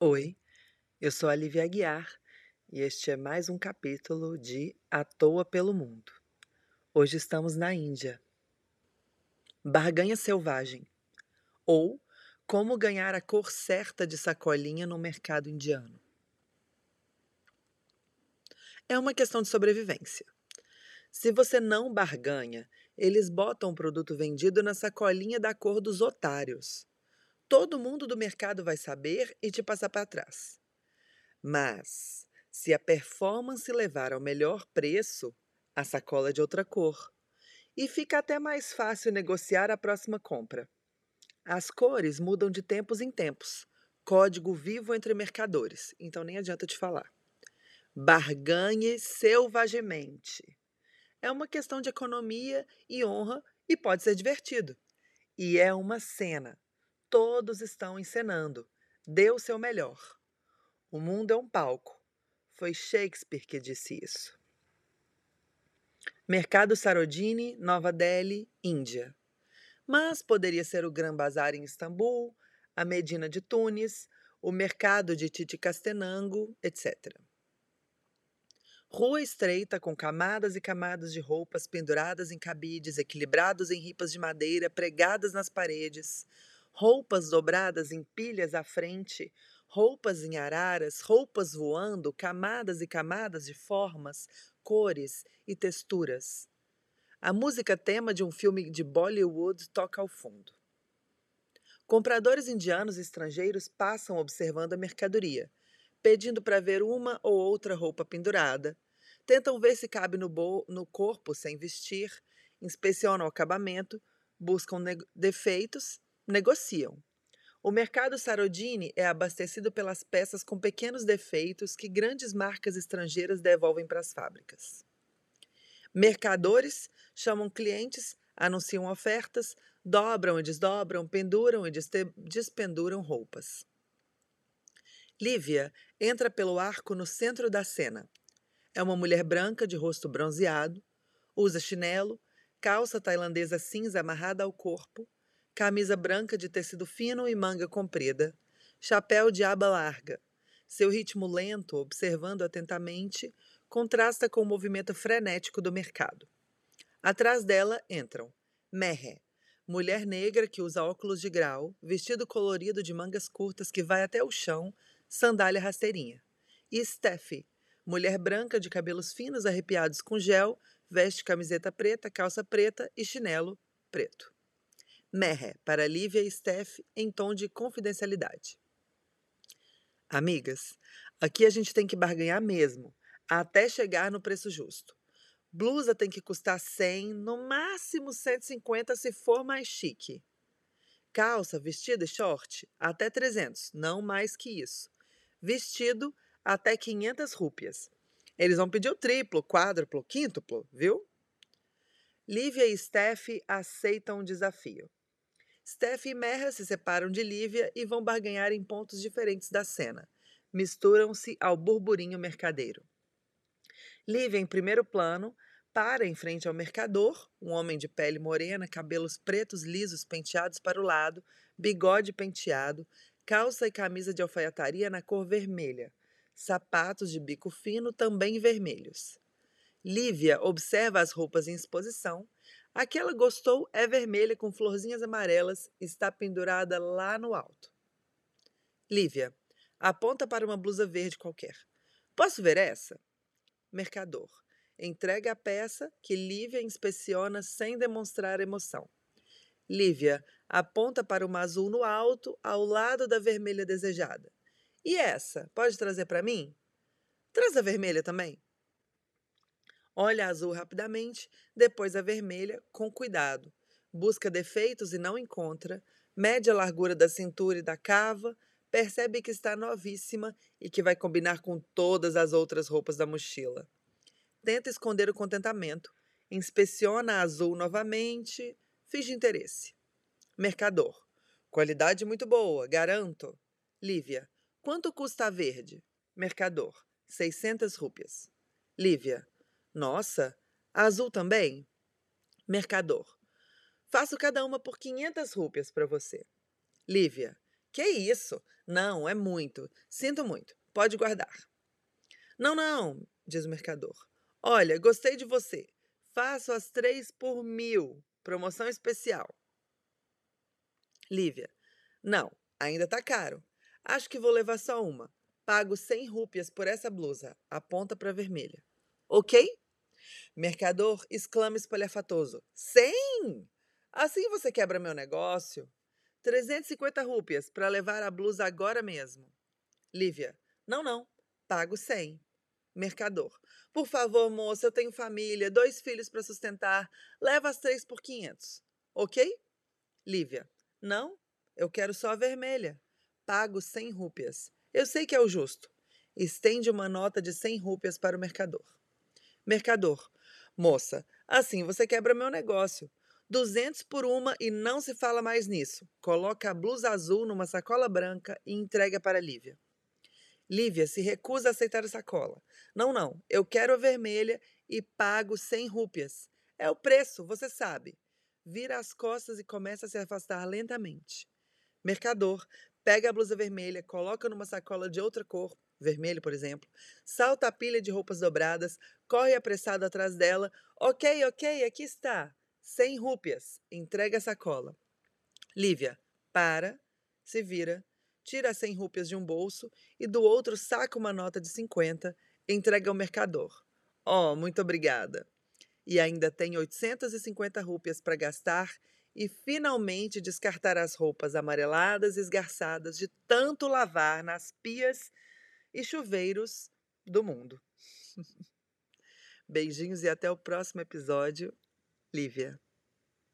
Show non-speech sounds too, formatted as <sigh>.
Oi, eu sou a Lívia Aguiar e este é mais um capítulo de À Toa pelo Mundo. Hoje estamos na Índia. Barganha Selvagem ou Como ganhar a cor certa de sacolinha no mercado indiano. É uma questão de sobrevivência. Se você não barganha, eles botam o produto vendido na sacolinha da cor dos otários todo mundo do mercado vai saber e te passar para trás. Mas, se a performance levar ao melhor preço, a sacola é de outra cor. E fica até mais fácil negociar a próxima compra. As cores mudam de tempos em tempos. Código vivo entre mercadores, então nem adianta te falar. Barganhe selvagemente. É uma questão de economia e honra e pode ser divertido. E é uma cena Todos estão encenando. Dê o seu melhor. O mundo é um palco. Foi Shakespeare que disse isso. Mercado Sarodini, Nova Delhi, Índia. Mas poderia ser o Gran Bazar em Istambul, a Medina de Tunis, o mercado de Titicastenango, etc. Rua estreita com camadas e camadas de roupas penduradas em cabides, equilibrados em ripas de madeira, pregadas nas paredes, roupas dobradas em pilhas à frente, roupas em araras, roupas voando, camadas e camadas de formas, cores e texturas. A música tema de um filme de Bollywood toca ao fundo. Compradores indianos e estrangeiros passam observando a mercadoria, pedindo para ver uma ou outra roupa pendurada, tentam ver se cabe no, no corpo sem vestir, inspecionam o acabamento, buscam defeitos negociam. O mercado Sarodini é abastecido pelas peças com pequenos defeitos que grandes marcas estrangeiras devolvem para as fábricas. Mercadores chamam clientes, anunciam ofertas, dobram e desdobram, penduram e despenduram roupas. Lívia entra pelo arco no centro da cena. É uma mulher branca de rosto bronzeado, usa chinelo, calça tailandesa cinza amarrada ao corpo, camisa branca de tecido fino e manga comprida, chapéu de aba larga. Seu ritmo lento, observando atentamente, contrasta com o movimento frenético do mercado. Atrás dela entram Merre, mulher negra que usa óculos de grau, vestido colorido de mangas curtas que vai até o chão, sandália rasteirinha. E Steffi, mulher branca de cabelos finos arrepiados com gel, veste camiseta preta, calça preta e chinelo preto. Merre, para Lívia e Steph, em tom de confidencialidade. Amigas, aqui a gente tem que barganhar mesmo, até chegar no preço justo. Blusa tem que custar 100, no máximo 150 se for mais chique. Calça, vestido e short, até 300, não mais que isso. Vestido, até 500 rúpias. Eles vão pedir o triplo, quádruplo, quíntuplo, viu? Lívia e Steph aceitam o desafio. Steph e Merra se separam de Lívia e vão barganhar em pontos diferentes da cena. Misturam-se ao burburinho mercadeiro. Lívia, em primeiro plano, para em frente ao mercador, um homem de pele morena, cabelos pretos lisos penteados para o lado, bigode penteado, calça e camisa de alfaiataria na cor vermelha, sapatos de bico fino também vermelhos. Lívia observa as roupas em exposição a que ela gostou é vermelha com florzinhas amarelas e está pendurada lá no alto. Lívia, aponta para uma blusa verde qualquer. Posso ver essa? Mercador, entrega a peça que Lívia inspeciona sem demonstrar emoção. Lívia aponta para uma azul no alto, ao lado da vermelha desejada. E essa? Pode trazer para mim? Traz a vermelha também. Olha a azul rapidamente, depois a vermelha, com cuidado. Busca defeitos e não encontra. Mede a largura da cintura e da cava. Percebe que está novíssima e que vai combinar com todas as outras roupas da mochila. Tenta esconder o contentamento. Inspeciona a azul novamente. Finge interesse. Mercador. Qualidade muito boa, garanto. Lívia. Quanto custa a verde? Mercador. 600 rúpias. Lívia. Nossa, azul também? Mercador. Faço cada uma por 500 rúpias para você. Lívia. Que isso? Não, é muito. Sinto muito. Pode guardar. Não, não, diz o mercador. Olha, gostei de você. Faço as três por mil. Promoção especial. Lívia. Não, ainda tá caro. Acho que vou levar só uma. Pago 100 rúpias por essa blusa. Aponta para vermelha. Ok? Mercador exclama espalhafatoso. 100? Assim você quebra meu negócio? 350 rúpias para levar a blusa agora mesmo. Lívia. Não, não. Pago 100. Mercador. Por favor, moça, eu tenho família, dois filhos para sustentar. Leva as três por 500. Ok? Lívia. Não, eu quero só a vermelha. Pago 100 rúpias. Eu sei que é o justo. Estende uma nota de 100 rúpias para o mercador. Mercador. Moça, assim você quebra meu negócio. 200 por uma e não se fala mais nisso. Coloca a blusa azul numa sacola branca e entrega para Lívia. Lívia se recusa a aceitar a sacola. Não, não, eu quero a vermelha e pago 100 rúpias. É o preço, você sabe. Vira as costas e começa a se afastar lentamente. Mercador pega a blusa vermelha, coloca numa sacola de outra cor, vermelho, por exemplo, salta a pilha de roupas dobradas, corre apressado atrás dela. Ok, ok, aqui está. 100 rúpias. Entrega a sacola. Lívia, para, se vira, tira as 100 rúpias de um bolso e do outro saca uma nota de 50, entrega ao mercador. Oh, muito obrigada. E ainda tem 850 rúpias para gastar e finalmente descartar as roupas amareladas e esgarçadas de tanto lavar nas pias e chuveiros do mundo. <laughs> Beijinhos e até o próximo episódio. Lívia.